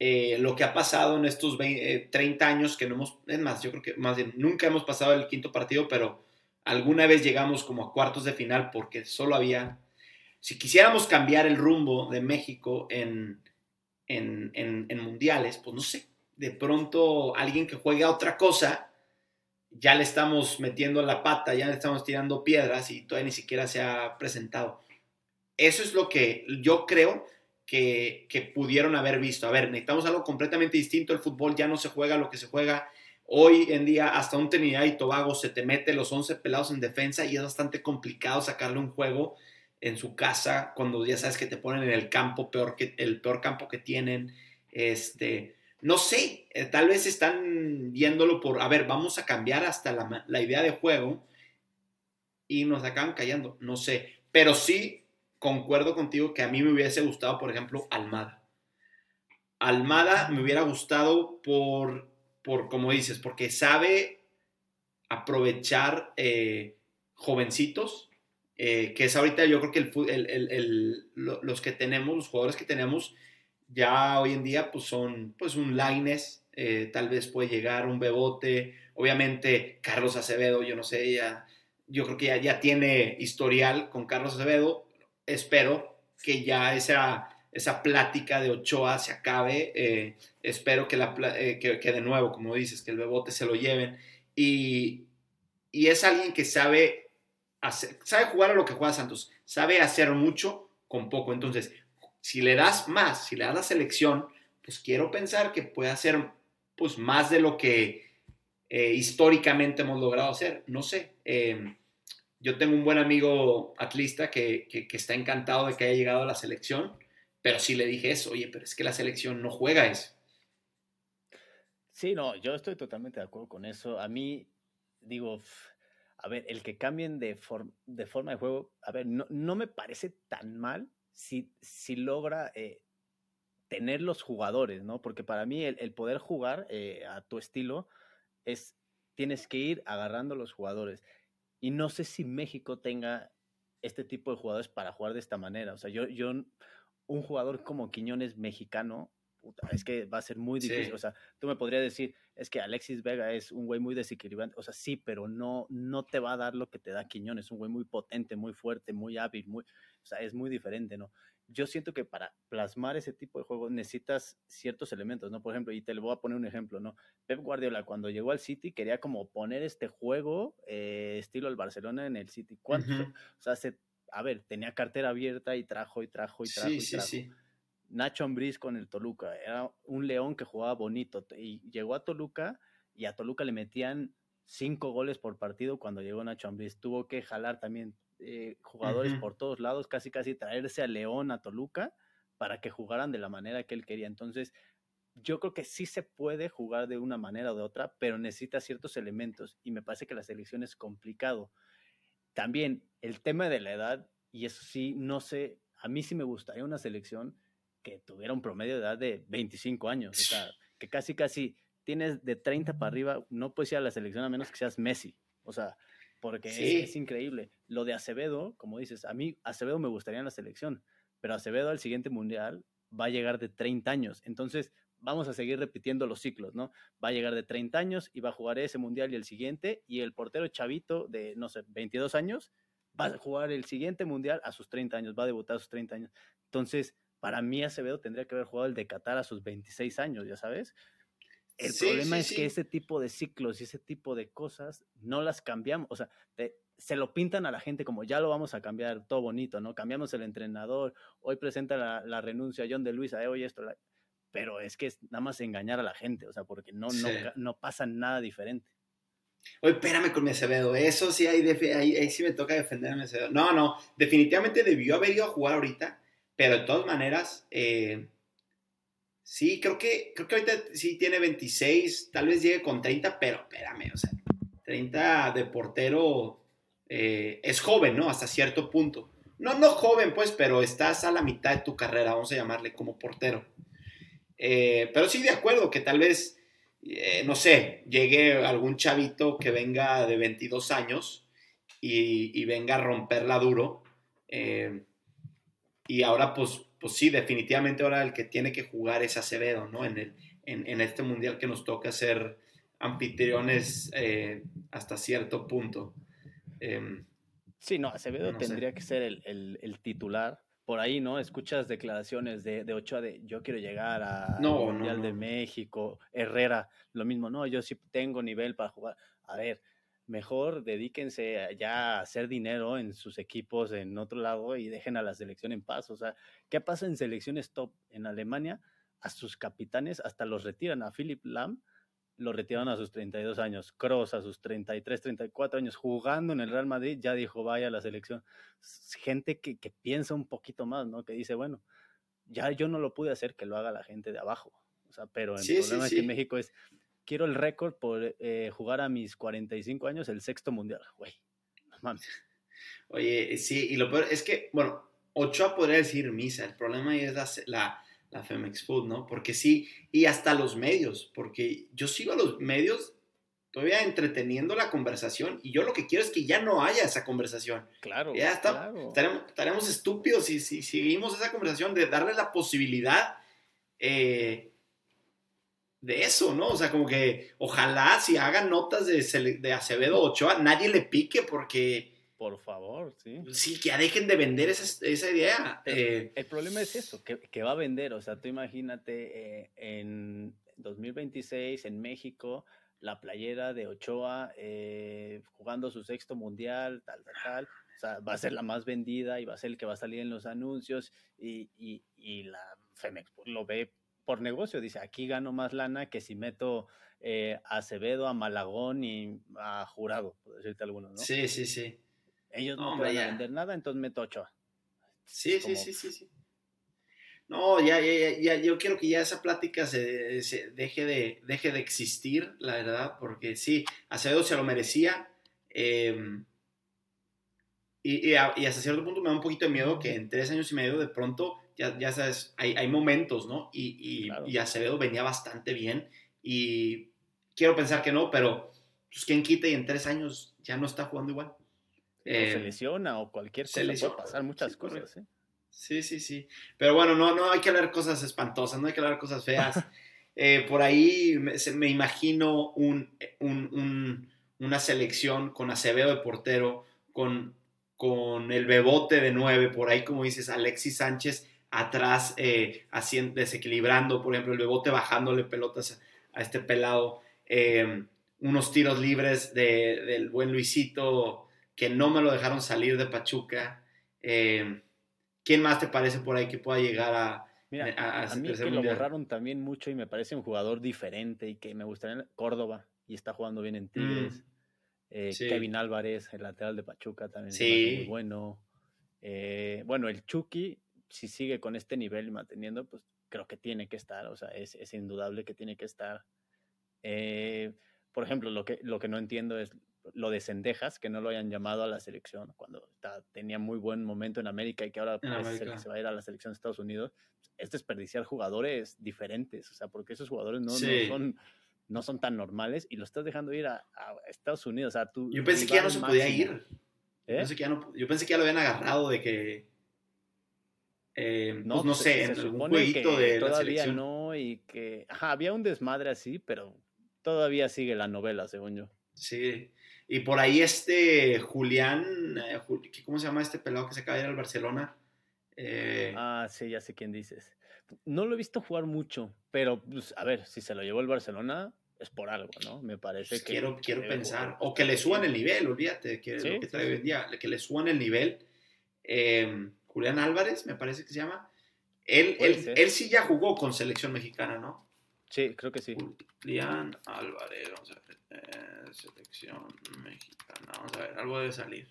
eh, lo que ha pasado en estos 30 eh, años que no hemos, es más, yo creo que más bien nunca hemos pasado el quinto partido, pero alguna vez llegamos como a cuartos de final porque solo había, si quisiéramos cambiar el rumbo de México en, en, en, mundiales, pues no sé, de pronto alguien que juegue a otra cosa, ya le estamos metiendo la pata, ya le estamos tirando piedras y todavía ni siquiera se ha presentado. Eso es lo que yo creo que, pudieron haber visto. A ver, necesitamos algo completamente distinto. El fútbol ya no se juega lo que se juega. Hoy en día, hasta un Trinidad y Tobago se te mete los 11 pelados en defensa y es bastante complicado sacarle un juego en su casa cuando ya sabes que te ponen en el campo peor que el peor campo que tienen. Este, no sé, eh, tal vez están viéndolo por, a ver, vamos a cambiar hasta la, la idea de juego y nos acaban callando, no sé, pero sí concuerdo contigo que a mí me hubiese gustado, por ejemplo, Almada. Almada me hubiera gustado por, por como dices, porque sabe aprovechar eh, jovencitos, eh, que es ahorita yo creo que los que tenemos, los jugadores que tenemos, ya hoy en día pues son pues un Laines, eh, tal vez puede llegar un Bebote, obviamente Carlos Acevedo, yo no sé, ya, yo creo que ya tiene historial con Carlos Acevedo, espero que ya esa, esa plática de Ochoa se acabe. Eh, espero que, la, eh, que, de nuevo, como dices, que el bebote se lo lleven. Y, es alguien que sabe, hacer, sabe jugar a lo que juega Santos, sabe hacer mucho con poco. Entonces, si le das más, si le das la selección, pues quiero pensar que puede hacer pues, más de lo que eh, históricamente hemos logrado hacer. No sé. Yo tengo un buen amigo atlista que, está encantado de que haya llegado a la selección, pero sí le dije eso, oye, pero es que la selección no juega eso. Sí, no, yo estoy totalmente de acuerdo con eso. A mí, digo, a ver, el que cambien de, de forma de juego, a ver, no, no me parece tan mal si, si logra eh, tener los jugadores, ¿no? Porque para mí el, poder jugar eh, a tu estilo es, tienes que ir agarrando los jugadores. Y no sé si México tenga este tipo de jugadores para jugar de esta manera. O sea, yo, yo un jugador como Quiñones mexicano, es que va a ser muy difícil. O sea, tú me podrías decir, es que Alexis Vega es un güey muy desequilibrante. O sea, sí, pero no, no te va a dar lo que te da Quiñones. Un güey muy potente, muy fuerte, muy hábil, muy, o sea, es muy diferente, ¿no? Yo siento que para plasmar ese tipo de juego necesitas ciertos elementos, ¿no? Por ejemplo, y te le voy a poner un ejemplo, ¿no? Pep Guardiola cuando llegó al City quería como poner este juego eh, estilo el Barcelona en el City. ¿Cuánto? O sea, se, a ver, tenía cartera abierta y trajo y trajo y trajo y trajo. Sí, sí. Nacho Ambriz con el Toluca, era un león que jugaba bonito y llegó a Toluca y a Toluca le metían cinco goles por partido cuando llegó Nacho Ambriz. Tuvo que jalar también eh, jugadores por todos lados, casi casi traerse a León, a Toluca, para que jugaran de la manera que él quería. Entonces, yo creo que sí se puede jugar de una manera o de otra, pero necesita ciertos elementos y me parece que la selección es complicado. También el tema de la edad, y eso sí, no sé, a mí sí me gustaría una selección que tuviera un promedio de edad de 25 años, o sea, que casi casi tienes de 30 para arriba, no puedes ir a la selección a menos que seas Messi. O sea, porque es, increíble. Lo de Acevedo, como dices, a mí Acevedo me gustaría en la selección, pero Acevedo al siguiente mundial va a llegar de 30 años. Entonces, vamos a seguir repitiendo los ciclos, ¿no? Va a llegar de 30 años y va a jugar ese mundial y el siguiente, y el portero chavito de, no sé, 22 años, va a jugar el siguiente mundial a sus 30 años, va a debutar a sus 30 años. Entonces, para mí Acevedo tendría que haber jugado el de Qatar a sus 26 años, ya sabes. El problema es que ese tipo de ciclos y ese tipo de cosas no las cambiamos, o sea, se lo pintan a la gente como ya lo vamos a cambiar, todo bonito, ¿no? Cambiamos el entrenador, hoy presenta la, renuncia a John de Luisa, eh, hoy esto, pero es que es nada más engañar a la gente, o sea, porque no, no, no pasa nada diferente. Oye, espérame con mi Acevedo, eso sí, ahí, ahí, sí me toca defender a mi Acevedo. No, no, definitivamente debió haber ido a jugar ahorita, pero de todas maneras, eh, Sí, creo que, creo que ahorita sí tiene 26, tal vez llegue con 30, pero espérame, o sea, 30 de portero eh, es joven, ¿no? Hasta cierto punto. No, no joven, pues, pero estás a la mitad de tu carrera, vamos a llamarle como portero. Eh, pero sí, de acuerdo, que tal vez, eh, no sé, llegue algún chavito que venga de 22 años y, venga a romperla duro. y ahora, pues, pues sí, definitivamente ahora el que tiene que jugar es Acevedo, ¿no? En, el, en, este mundial que nos toca ser anfitriones hasta cierto punto. Em, sí, no, Acevedo tendría que ser el, titular. Por ahí, ¿no? Escuchas declaraciones de, de Ochoa de yo quiero llegar al Mundial de México, Herrera, lo mismo, no, yo sí tengo nivel para jugar. A ver, mejor dedíquense ya a hacer dinero en sus equipos en otro lado y dejen a la selección en paz. O sea, ¿qué pasa en selecciones top en Alemania? A sus capitanes hasta los retiran. A Philip Lam lo retiran a sus 32 años. Cross a sus 33, 34 años jugando en el Real Madrid ya dijo vaya a la selección. Gente que, que piensa un poquito más, ¿no? Que dice, bueno, ya yo no lo pude hacer, que lo haga la gente de abajo. O sea, pero el problema es que México es, quiero el récord por eh, jugar a mis 45 años el sexto mundial, güey. No mames. Oye, sí, y lo peor es que, bueno, Ochoa podría decir misa, el problema es la, la, Femex Food, ¿no? Porque sí, y hasta los medios, porque yo sigo a los medios todavía entreteniendo la conversación y yo lo que quiero es que ya no haya esa conversación. Claro. Ya está, Estaremos, estúpidos si, si, seguimos esa conversación de darle la posibilidad eh, de eso, ¿no? O sea, como que ojalá si hagan notas de, de Acevedo Ochoa, nadie le pique porque... Por favor, sí. Sí, que ya dejen de vender esa, esa idea. Eh. el problema es eso, que, va a vender. O sea, tú imagínate eh, en 2026 en México, la playera de Ochoa eh, jugando su sexto mundial, tal, tal, tal. O sea, va a ser la más vendida y va a ser el que va a salir en los anuncios y, y, y la Femex lo ve por negocio. Dice, aquí gano más lana que si meto eh, a Acevedo, a Malagón y a Jurado, por decirte algunos, ¿no? Sí, sí, sí. Ellos no, pueden vender nada, entonces meto Ochoa. Sí, sí, sí, sí, sí. No, ya, ya, ya, yo quiero que ya esa plática se, deje, de, deje de existir, la verdad, porque sí, Acevedo se lo merecía. Em, y, hasta cierto punto me da un poquito de miedo que en tres años y medio de pronto, ya, ya sabes, hay, hay momentos, ¿no? Y, y, Acevedo venía bastante bien y quiero pensar que no, pero pues quien quite y en tres años ya no está jugando igual. Se em, lesiona o cualquier cosa, puede pasar muchas cosas, ¿eh? Sí, sí, sí. Pero bueno, no, no hay que hablar cosas espantosas, no hay que hablar cosas feas. Eh, por ahí me, me imagino un, un, una selección con Acevedo de portero, con, con el Bebote de nueve, por ahí como dices, Alexis Sánchez atrás, eh, desequilibrando, por ejemplo, el Bebote bajándole pelotas a, este pelado, eh, unos tiros libres de, del buen Luisito que no me lo dejaron salir de Pachuca. Eh, ¿Quién más te parece por ahí que pueda llegar a... Mira, a, mí que lo borraron también mucho y me parece un jugador diferente y que me gustaría Córdoba y está jugando bien en mm, Tigres. Eh, Kevin Álvarez, el lateral de Pachuca, también sí. muy bueno. Eh, bueno, el Chucky, si sigue con este nivel y manteniendo, pues creo que tiene que estar, o sea, es, es indudable que tiene que estar. Eh, por ejemplo, lo que, lo que no entiendo es lo de Cendejas, que no lo hayan llamado a la selección cuando tenía muy buen momento en América y que ahora parece que se va a ir a la selección de Estados Unidos, es desperdiciar jugadores diferentes, o sea, porque esos jugadores no, son no son tan normales y lo estás dejando ir a, Estados Unidos. O sea, tú, yo pensé que ya no se podía ir. Yo, pensé que ya no, yo pensé que ya lo habían agarrado de que. Eh, no, pues no sé, en algún jueguito de todavía la selección. no y que ajá, había un desmadre así, pero todavía sigue la novela, según yo. Sí, y por ahí este Julián, eh, ¿cómo se llama este pelado que se acaba de ir al Barcelona? Eh, ah, sí, ya sé quién dices. No lo he visto jugar mucho, pero pues, a ver, si se lo llevó el Barcelona, es por algo, ¿no? Me parece pues que. Quiero, quiero pensar. O que le suban el nivel, olvídate, que lo que trae hoy en día, que le suban el nivel. Em, Julián Álvarez, me parece que se llama. Él, él, él, sí ya jugó con selección mexicana, ¿no? Sí, creo que sí. Julián Álvarez, vamos a ver. Eh, selección mexicana. Vamos a ver, algo debe salir.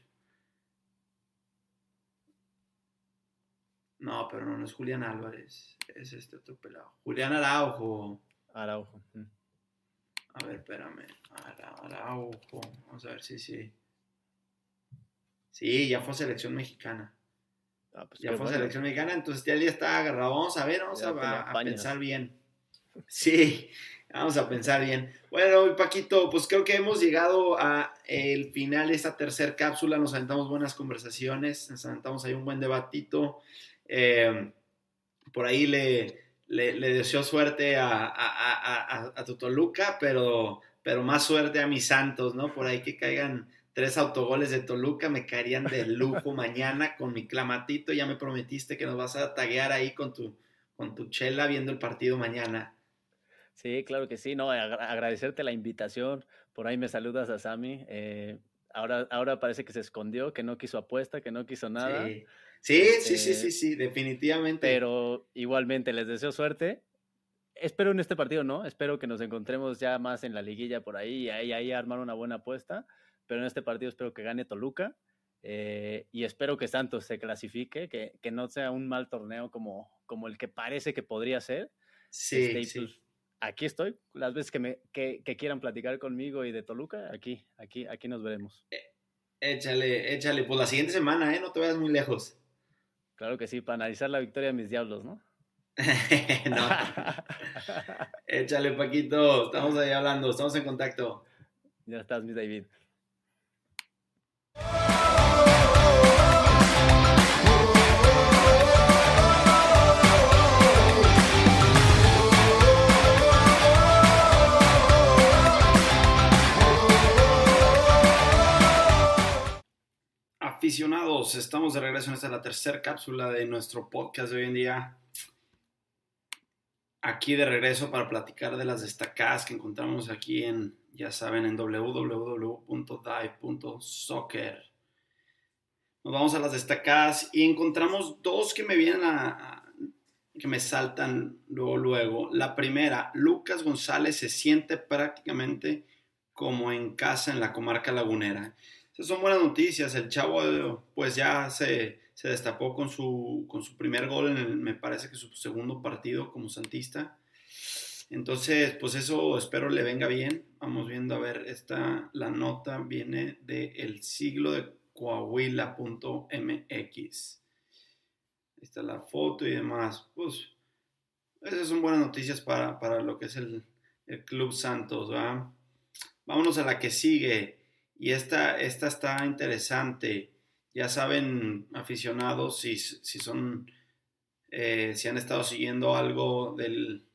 No, pero no, no es Julián Álvarez. Es este otro pelado. Julián Araujo. Araujo. Mm. A ver, espérame. Araujo. Vamos a ver si sí, sí. ya fue selección mexicana. Ah, pues ya fue selección mexicana, entonces ya está agarrado. Vamos a ver, vamos a, a pensar bien. Sí, Vamos a pensar bien. Bueno, Paquito, pues creo que hemos llegado a el final de esta tercera cápsula. Nos aventamos buenas conversaciones, nos aventamos ahí un buen debatito. Eh, por ahí le, le, deseo suerte a, a, a, tu Toluca, pero, pero más suerte a mis Santos, ¿no? Por ahí que caigan tres autogoles de Toluca, me caerían de lujo mañana con mi clamatito. Ya me prometiste que nos vas a taguear ahí con tu, con tu chela viendo el partido mañana. Sí, claro que sí. No, agradecerte la invitación. Por ahí me saludas a Sami. Eh, ahora, ahora parece que se escondió, que no quiso apuesta, que no quiso nada. Sí, sí, sí, sí, este, sí, definitivamente. Pero igualmente les deseo suerte. Espero en este partido, ¿no? Espero que nos encontremos ya más en la liguilla por ahí y ahí, ahí armar una buena apuesta. Pero en este partido espero que gane Toluca. Eh, y espero que Santos se clasifique, que, que, no sea un mal torneo como, como el que parece que podría ser. Sí, este, sí. Pues, aquí estoy. Las veces que, me, que, quieran platicar conmigo y de Toluca, aquí, aquí, aquí nos veremos. Eh, échale, échale. Pues la siguiente semana, ¿eh? No te vayas muy lejos. Claro que sí, para analizar la victoria de mis diablos, ¿no? no. échale, Paquito. Estamos ahí hablando, estamos en contacto. Ya estás, mi David. Estamos de regreso en esta la tercera cápsula de nuestro podcast de hoy en día. Aquí de regreso para platicar de las destacadas que encontramos aquí en, ya saben, en www.dive.soccer. Nos vamos a las destacadas y encontramos dos que me vienen a, que me saltan luego. La primera, Lucas González se siente prácticamente como en casa en la comarca lagunera. Esas son buenas noticias. El chavo pues ya se, se destapó con su, con su primer gol en el, me parece que su segundo partido como santista. Entonces, pues eso espero le venga bien. Vamos viendo, a ver, esta, la nota viene de el siglo de coahuila.mx. Ahí está la foto y demás. Pues, esas son buenas noticias para, para lo que es el, el Club Santos, ¿va? Vámonos a la que sigue. Y esta, esta está interesante. Ya saben, aficionados, si, si son, eh, si han estado siguiendo algo del,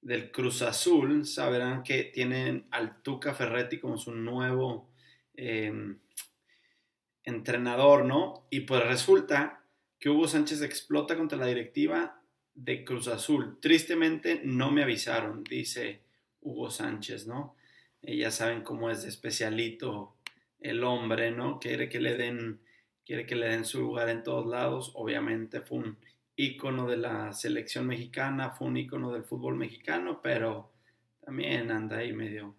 del, Cruz Azul, sabrán que tienen al Tuca Ferretti como su nuevo em, entrenador, ¿no? Y pues resulta que Hugo Sánchez explota contra la directiva de Cruz Azul. Tristemente no me avisaron, dice Hugo Sánchez, ¿no? Eh, ya saben cómo es de especialito el hombre, ¿no? Quiere que le den, quiere que le den su lugar en todos lados. Obviamente fue un ícono de la selección mexicana, fue un ícono del fútbol mexicano, pero también anda ahí medio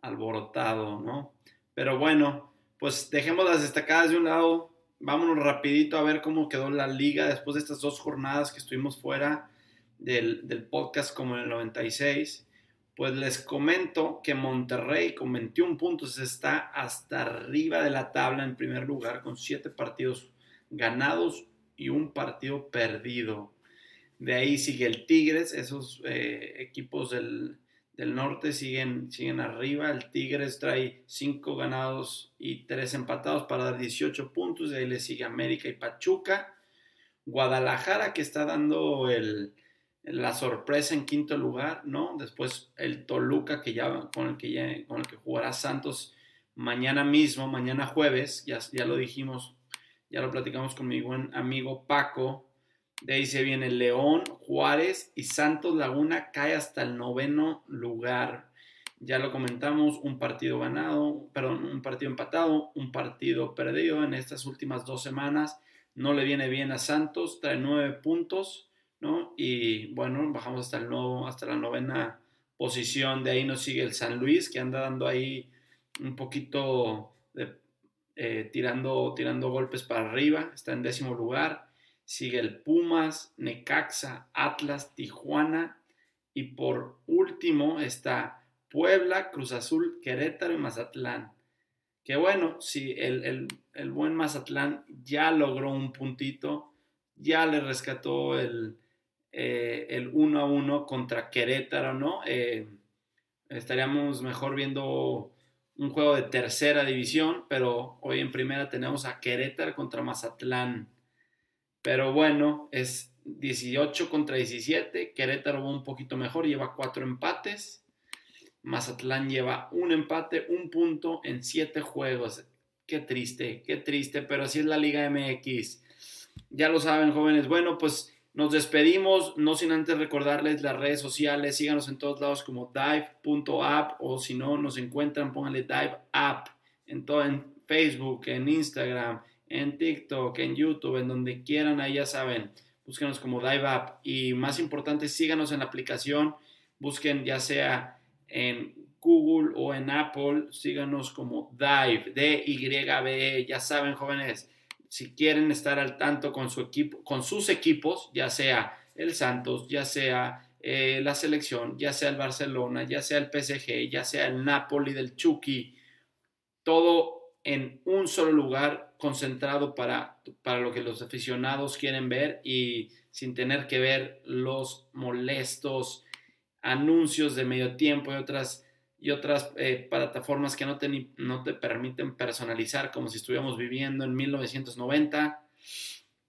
alborotado, ¿no? Pero bueno, pues dejemos las destacadas de un lado, vámonos rapidito a ver cómo quedó la liga después de estas dos jornadas que estuvimos fuera del, del podcast como en el 96 pues les comento que Monterrey con 21 puntos está hasta arriba de la tabla en primer lugar con 7 partidos ganados y un partido perdido. De ahí sigue el Tigres, esos eh, equipos del, norte siguen, siguen arriba. El Tigres trae 5 ganados y 3 empatados para dar 18 puntos. De ahí le sigue América y Pachuca. Guadalajara que está dando el, la sorpresa en quinto lugar, ¿no? Después el Toluca que ya con el que ya, con el que jugará Santos mañana mismo, mañana jueves, ya, ya lo dijimos, ya lo platicamos con mi buen amigo Paco. De ahí se viene León, Juárez y Santos Laguna cae hasta el noveno lugar. Ya lo comentamos, un partido ganado, perdón, un partido empatado, un partido perdido en estas últimas dos semanas. No le viene bien a Santos, trae nueve puntos ¿no? Y bueno, bajamos hasta, el hasta la novena posición, de ahí nos sigue el San Luis, que anda dando ahí un poquito de, eh, tirando, tirando golpes para arriba, está en décimo lugar, sigue el Pumas, Necaxa, Atlas, Tijuana, y por último está Puebla, Cruz Azul, Querétaro y Mazatlán. Que bueno, si el, el buen Mazatlán ya logró un puntito, ya le rescató el, eh, el 1 a 1 contra Querétaro, ¿no? Eh, estaríamos mejor viendo un juego de tercera división, pero hoy en primera tenemos a Querétaro contra Mazatlán. Pero bueno, es 18 contra 17. Querétaro va un poquito mejor, lleva cuatro empates. Mazatlán lleva un empate, un punto en siete juegos. Qué triste, qué triste, pero así es la Liga MX. Ya lo saben, jóvenes. Bueno, pues nos despedimos, no sin antes recordarles las redes sociales, síganos en todos lados como dive.app o si no nos encuentran, pónganle dive app en todo, en Facebook, en Instagram, en TikTok, en YouTube, en donde quieran, ahí ya saben, búsquenos como dive app. Y más importante, síganos en la aplicación, busquen ya sea en Google o en Apple, síganos como dive, D-Y-B, ya saben jóvenes si quieren estar al tanto con, su equipo, con sus equipos, ya sea el Santos, ya sea eh, la selección, ya sea el Barcelona, ya sea el PSG, ya sea el Napoli del Chucky, todo en un solo lugar concentrado para, para lo que los aficionados quieren ver y sin tener que ver los molestos anuncios de medio tiempo y otras y otras eh, plataformas que no te, no te permiten personalizar como si estuviéramos viviendo en 1990.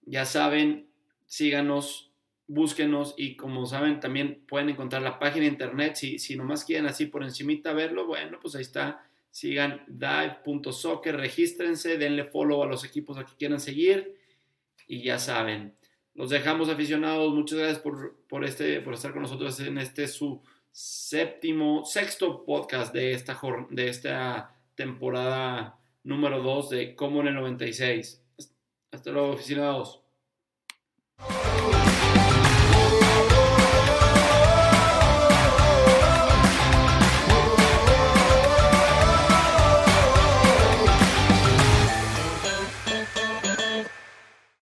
Ya saben, síganos, búsquenos y como saben también pueden encontrar la página de internet. Si, si nomás quieren así por encimita verlo, bueno, pues ahí está. Sigan dive.soccer, regístrense, denle follow a los equipos a que quieran seguir y ya saben. Los dejamos aficionados. Muchas gracias por, por, este, por estar con nosotros en este su séptimo, sexto podcast de esta, de esta temporada número 2 de Como en el 96. Hasta luego, aficionados.